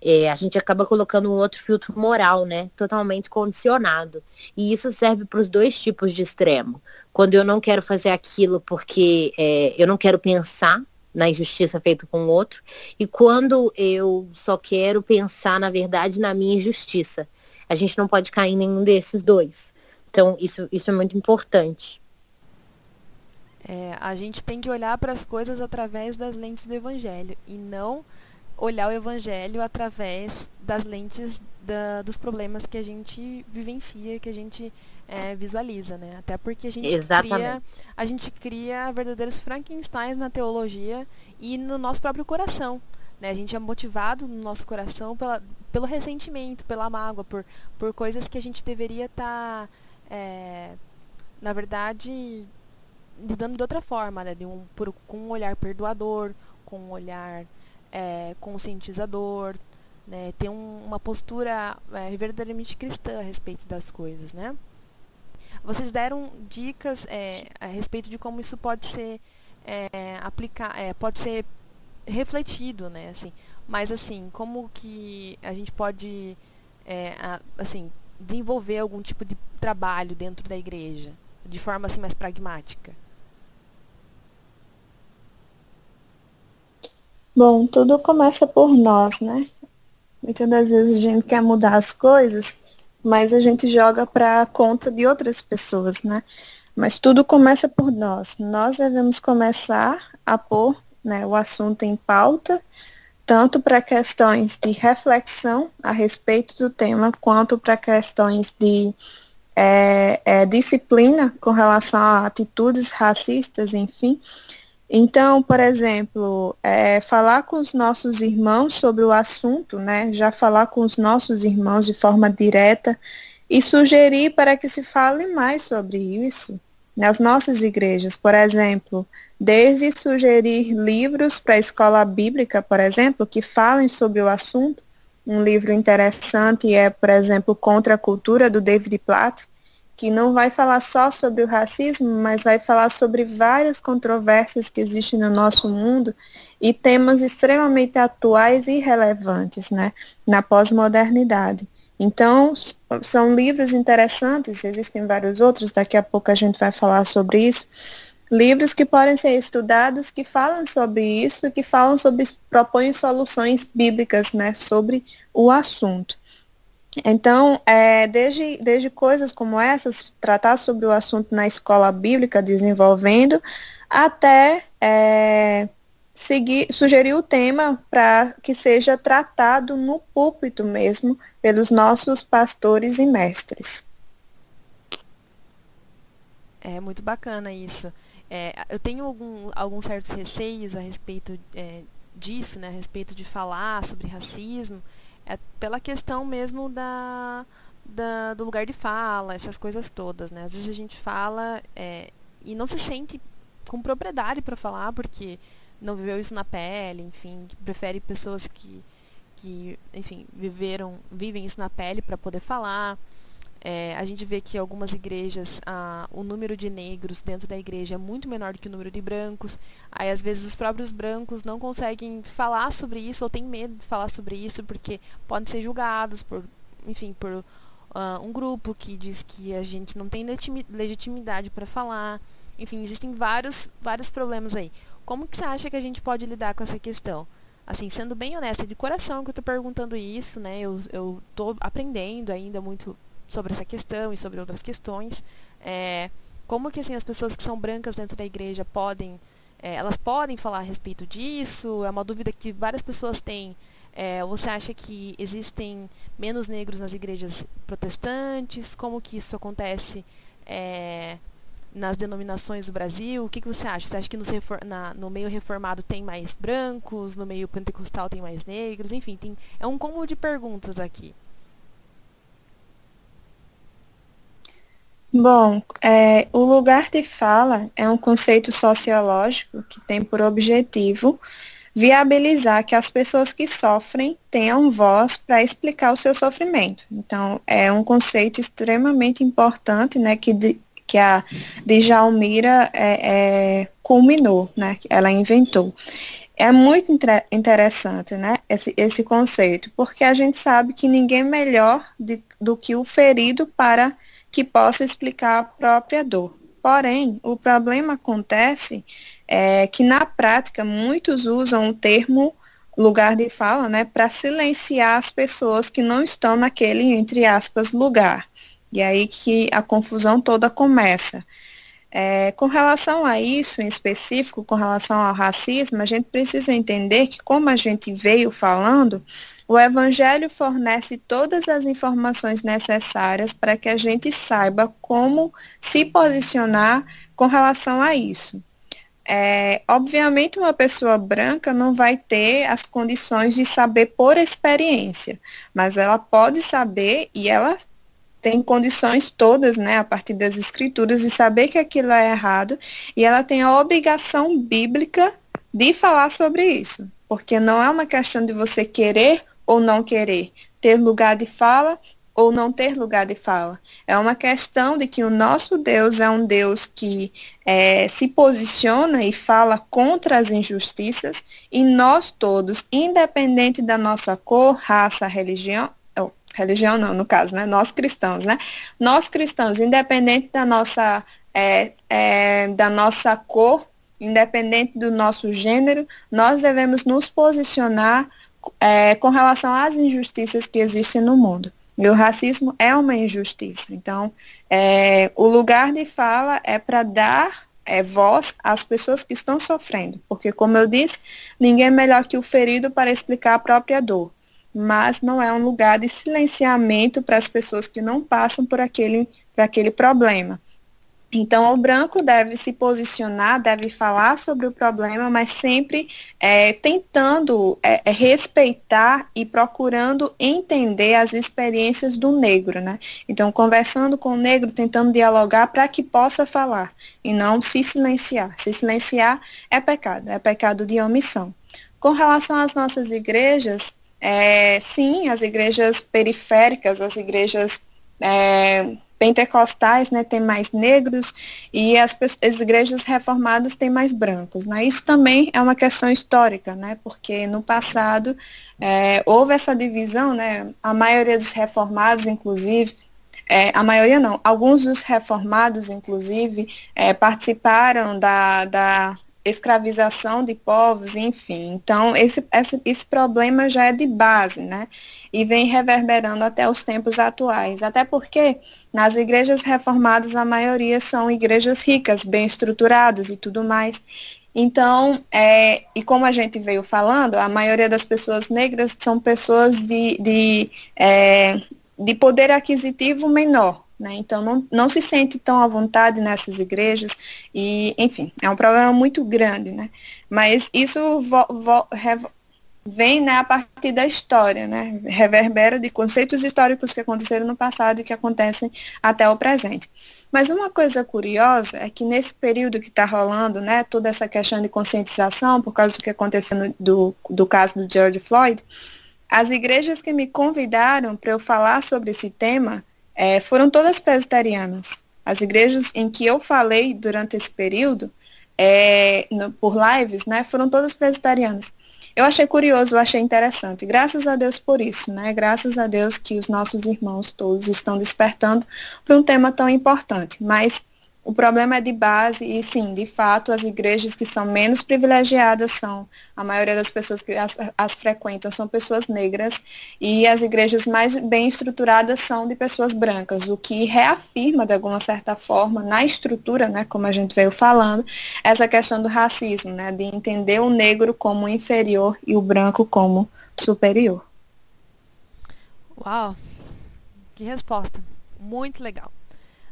é, a gente acaba colocando um outro filtro moral, né? Totalmente condicionado. E isso serve para os dois tipos de extremo. Quando eu não quero fazer aquilo porque é, eu não quero pensar na injustiça feita com o outro, e quando eu só quero pensar, na verdade, na minha injustiça. A gente não pode cair em nenhum desses dois. Então, isso, isso é muito importante. É, a gente tem que olhar para as coisas através das lentes do Evangelho e não olhar o Evangelho através das lentes da, dos problemas que a gente vivencia, que a gente é, visualiza, né? Até porque a gente cria, a gente cria verdadeiros Frankensteins na teologia e no nosso próprio coração. Né? A gente é motivado no nosso coração pela, pelo ressentimento, pela mágoa, por, por coisas que a gente deveria estar, tá, é, na verdade, lidando de outra forma, né? De um, por, com um olhar perdoador, com um olhar é, conscientizador, né? Ter um, uma postura é, verdadeiramente cristã a respeito das coisas, né? Vocês deram dicas é, a respeito de como isso pode ser é, é, pode ser refletido, né? Assim, mas assim, como que a gente pode, é, a, assim, desenvolver algum tipo de trabalho dentro da igreja de forma assim mais pragmática? Bom, tudo começa por nós, né? Muitas das vezes a gente quer mudar as coisas, mas a gente joga para conta de outras pessoas, né? Mas tudo começa por nós. Nós devemos começar a pôr né, o assunto em pauta, tanto para questões de reflexão a respeito do tema, quanto para questões de é, é, disciplina com relação a atitudes racistas, enfim. Então, por exemplo, é, falar com os nossos irmãos sobre o assunto, né? Já falar com os nossos irmãos de forma direta e sugerir para que se fale mais sobre isso nas nossas igrejas, por exemplo, desde sugerir livros para a escola bíblica, por exemplo, que falem sobre o assunto. Um livro interessante é, por exemplo, Contra a Cultura, do David Platt, que não vai falar só sobre o racismo, mas vai falar sobre várias controvérsias que existem no nosso mundo e temas extremamente atuais e relevantes né, na pós-modernidade. Então, são livros interessantes, existem vários outros, daqui a pouco a gente vai falar sobre isso. Livros que podem ser estudados, que falam sobre isso, que falam sobre, propõem soluções bíblicas né, sobre o assunto. Então, é, desde, desde coisas como essas, tratar sobre o assunto na escola bíblica, desenvolvendo, até é, seguir, sugerir o tema para que seja tratado no púlpito mesmo, pelos nossos pastores e mestres. É muito bacana isso. É, eu tenho algum, alguns certos receios a respeito é, disso, né, a respeito de falar sobre racismo, é pela questão mesmo da, da, do lugar de fala, essas coisas todas, né? Às vezes a gente fala é, e não se sente com propriedade para falar, porque não viveu isso na pele, enfim, prefere pessoas que, que enfim, viveram, vivem isso na pele para poder falar. É, a gente vê que algumas igrejas, ah, o número de negros dentro da igreja é muito menor do que o número de brancos. Aí, às vezes, os próprios brancos não conseguem falar sobre isso ou têm medo de falar sobre isso porque podem ser julgados por, enfim, por uh, um grupo que diz que a gente não tem legitimidade para falar. Enfim, existem vários, vários problemas aí. Como que você acha que a gente pode lidar com essa questão? Assim, sendo bem honesta, de coração que eu estou perguntando isso, né? Eu, eu aprendendo ainda muito sobre essa questão e sobre outras questões. É, como que assim as pessoas que são brancas dentro da igreja podem, é, elas podem falar a respeito disso? É uma dúvida que várias pessoas têm. É, você acha que existem menos negros nas igrejas protestantes? Como que isso acontece é, nas denominações do Brasil? O que, que você acha? Você acha que no, na, no, meio reformado tem mais brancos, no meio pentecostal tem mais negros? Enfim, tem, é um combo de perguntas aqui. Bom, é, o lugar de fala é um conceito sociológico que tem por objetivo viabilizar que as pessoas que sofrem tenham voz para explicar o seu sofrimento. Então, é um conceito extremamente importante, né, que, de, que a Djalmira é, é, culminou, né, ela inventou. É muito interessante, né, esse, esse conceito, porque a gente sabe que ninguém melhor de, do que o ferido para que possa explicar a própria dor. Porém, o problema acontece é, que na prática muitos usam o termo lugar de fala, né, para silenciar as pessoas que não estão naquele, entre aspas, lugar. E aí que a confusão toda começa. É, com relação a isso em específico, com relação ao racismo, a gente precisa entender que, como a gente veio falando, o Evangelho fornece todas as informações necessárias para que a gente saiba como se posicionar com relação a isso. É, obviamente, uma pessoa branca não vai ter as condições de saber por experiência, mas ela pode saber e ela tem condições todas, né, a partir das escrituras, de saber que aquilo é errado e ela tem a obrigação bíblica de falar sobre isso, porque não é uma questão de você querer ou não querer, ter lugar de fala ou não ter lugar de fala. É uma questão de que o nosso Deus é um Deus que é, se posiciona e fala contra as injustiças e nós todos, independente da nossa cor, raça, religião, oh, religião não, no caso, né? Nós cristãos, né? Nós cristãos, independente da nossa, é, é, da nossa cor, independente do nosso gênero, nós devemos nos posicionar é, com relação às injustiças que existem no mundo. E o racismo é uma injustiça. Então, é, o lugar de fala é para dar é, voz às pessoas que estão sofrendo. Porque, como eu disse, ninguém é melhor que o ferido para explicar a própria dor. Mas não é um lugar de silenciamento para as pessoas que não passam por aquele, por aquele problema. Então, o branco deve se posicionar, deve falar sobre o problema, mas sempre é, tentando é, é, respeitar e procurando entender as experiências do negro, né? Então, conversando com o negro, tentando dialogar para que possa falar e não se silenciar. Se silenciar é pecado, é pecado de omissão. Com relação às nossas igrejas, é, sim, as igrejas periféricas, as igrejas é, pentecostais né, tem mais negros e as, as, igrejas reformadas têm mais brancos. Né? Isso também é uma questão histórica, né, porque no passado é, houve essa divisão, né, a maioria dos reformados, inclusive, é, a maioria não, alguns dos reformados, inclusive, é, participaram da, da escravização de povos, enfim. Então, esse, esse, esse problema já é de base, né? E vem reverberando até os tempos atuais. Até porque nas igrejas reformadas a maioria são igrejas ricas, bem estruturadas e tudo mais. Então, é, e como a gente veio falando, a maioria das pessoas negras são pessoas de, de, é, de poder aquisitivo menor, né? Então, não, não se sente tão à vontade nessas igrejas e, enfim, é um problema muito grande, né? Mas isso vo, vo, revo, vem né, a partir da história, né? Reverbera de conceitos históricos que aconteceram no passado e que acontecem até o presente. Mas uma coisa curiosa é que nesse período que está rolando, né, toda essa questão de conscientização, por causa do que aconteceu no, do, do caso do George Floyd, as igrejas que me convidaram para eu falar sobre esse tema é, foram todas presbiterianas. As igrejas em que eu falei durante esse período, é, no, por lives, né, foram todas presbiterianas. Eu achei curioso, eu achei interessante. Graças a Deus por isso, né? Graças a Deus que os nossos irmãos todos estão despertando para um tema tão importante. Mas o problema é de base e sim, de fato, as igrejas que são menos privilegiadas são, a maioria das pessoas que as, as, frequentam são pessoas negras e as igrejas mais bem estruturadas são de pessoas brancas, o que reafirma de alguma certa forma na estrutura, né, como a gente veio falando, essa questão do racismo, né, de entender o negro como inferior e o branco como superior. Uau, que resposta, muito legal.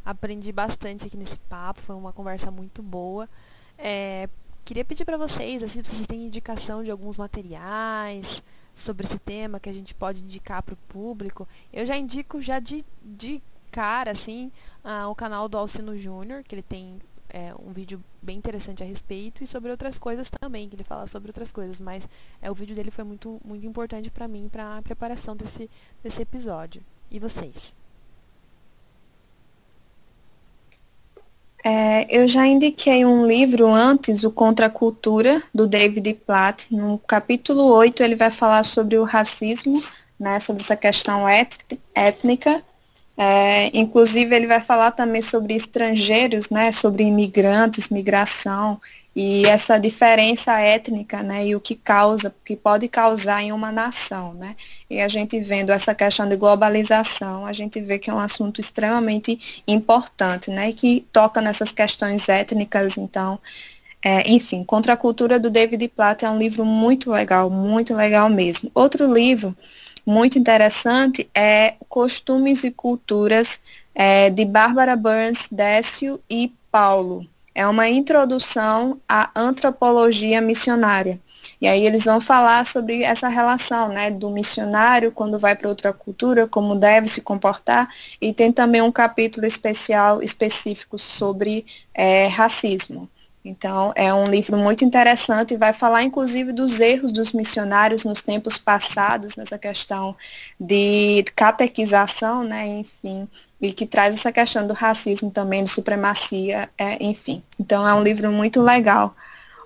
Aprendi bastante aqui nesse papo, foi uma conversa muito boa. É, queria pedir para vocês, assim, se vocês têm indicação de alguns materiais sobre esse tema que a gente pode indicar para o público. Eu já indico já de, de cara, assim, uh, o canal do Alcino Júnior, que ele tem é, um vídeo bem interessante a respeito e sobre outras coisas também, que ele fala sobre outras coisas, mas é, o vídeo dele foi muito, muito importante para mim, para a preparação desse, desse episódio. E vocês? É, eu já indiquei um livro antes, o Contra a Cultura, do David Platt. No capítulo 8, ele vai falar sobre o racismo, né, sobre essa questão étnica. É, inclusive, ele vai falar também sobre estrangeiros, né, sobre imigrantes, migração e essa diferença étnica, né, e o que causa, que pode causar em uma nação, né, e a gente vendo essa questão de globalização, a gente vê que é um assunto extremamente importante, né, e que toca nessas questões étnicas, então, é, enfim, Contra a Cultura do David Platt é um livro muito legal, muito legal mesmo. Outro livro muito interessante é Costumes e Culturas, é, de Bárbara Burns, Décio e Paulo é uma introdução à antropologia missionária. E aí eles vão falar sobre essa relação, né, do missionário quando vai para outra cultura, como deve se comportar, e tem também um capítulo especial específico sobre é, racismo. Então, é um livro muito interessante e vai falar, inclusive, dos erros dos missionários nos tempos passados, nessa questão de catequização, né, enfim, e que traz essa questão do racismo também, de supremacia, é, enfim. Então é um livro muito legal.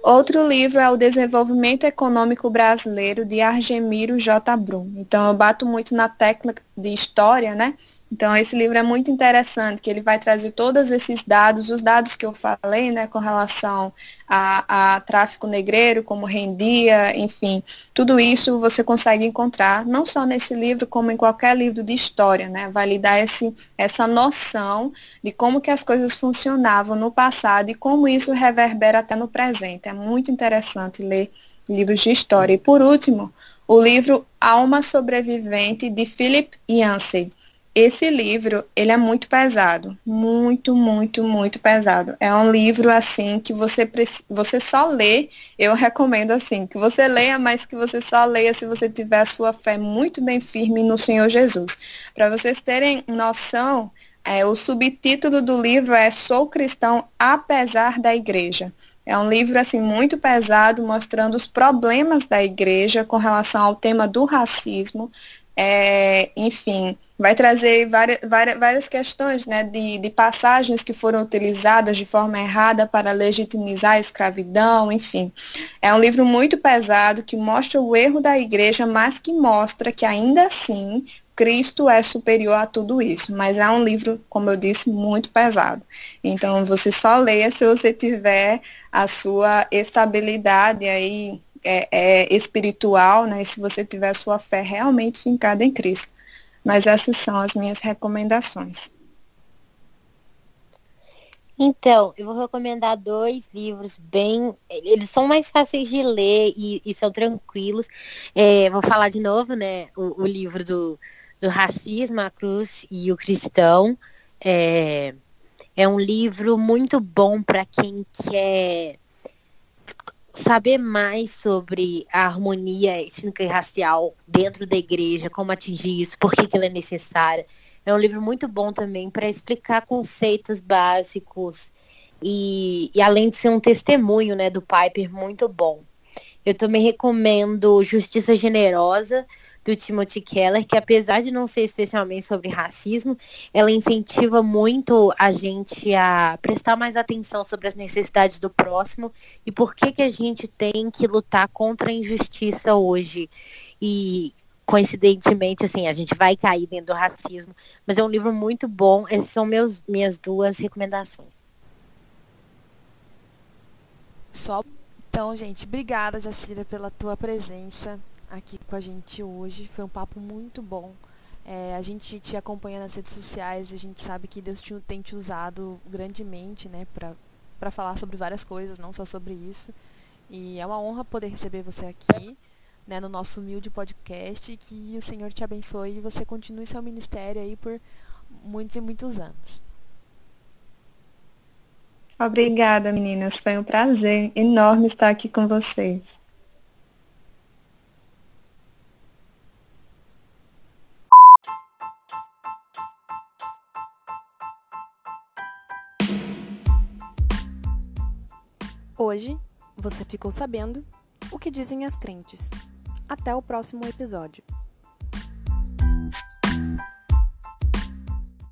Outro livro é o Desenvolvimento Econômico Brasileiro, de Argemiro J. Brum. Então eu bato muito na tecla de história, né? Então, esse livro é muito interessante, que ele vai trazer todos esses dados, os dados que eu falei, né, com relação a, a, tráfico negreiro, como rendia, enfim, tudo isso você consegue encontrar, não só nesse livro, como em qualquer livro de história, né, vai lhe dar esse, essa noção de como que as coisas funcionavam no passado e como isso reverbera até no presente. É muito interessante ler livros de história. E, por último, o livro Alma Sobrevivente, de Philip Yancey esse livro, ele é muito pesado, muito, muito, muito pesado. É um livro assim que você você só lê, eu recomendo assim, que você leia, mas que você só leia se você tiver a sua fé muito bem firme no Senhor Jesus. Para vocês terem noção, é, o subtítulo do livro é Sou cristão apesar da igreja. É um livro assim muito pesado, mostrando os problemas da igreja com relação ao tema do racismo. É, enfim, vai trazer várias, várias, várias questões né, de, de passagens que foram utilizadas de forma errada para legitimizar a escravidão, enfim. É um livro muito pesado que mostra o erro da igreja, mas que mostra que ainda assim Cristo é superior a tudo isso, mas é um livro, como eu disse, muito pesado. Então, você só leia se você tiver a sua estabilidade aí é, é, espiritual, né? Se você tiver a sua fé realmente fincada em Cristo. Mas essas são as minhas recomendações. Então, eu vou recomendar dois livros bem. Eles são mais fáceis de ler e, e são tranquilos. É, vou falar de novo, né? O, o livro do do racismo, a cruz e o cristão. É, é um livro muito bom para quem quer saber mais sobre a harmonia étnica e racial dentro da igreja, como atingir isso, por que, que ela é necessária. É um livro muito bom também para explicar conceitos básicos e, e, além de ser um testemunho né, do Piper muito bom. Eu também recomendo Justiça Generosa, do Timothy Keller, que apesar de não ser especialmente sobre racismo, ela incentiva muito a gente a prestar mais atenção sobre as necessidades do próximo e por que, que a gente tem que lutar contra a injustiça hoje. E coincidentemente, assim, a gente vai cair dentro do racismo, mas é um livro muito bom. Essas são meus, minhas duas recomendações. Só então, gente, obrigada, Jacira, pela tua presença aqui com a gente hoje. Foi um papo muito bom. É, a gente te acompanha nas redes sociais, a gente sabe que Deus te, tem te usado grandemente, né, para falar sobre várias coisas, não só sobre isso. E é uma honra poder receber você aqui, né, no nosso humilde podcast, e que o Senhor te abençoe e você continue seu ministério aí por muitos e muitos anos. Obrigada, meninas. Foi um prazer enorme estar aqui com vocês. Hoje você ficou sabendo o que dizem as crentes. Até o próximo episódio.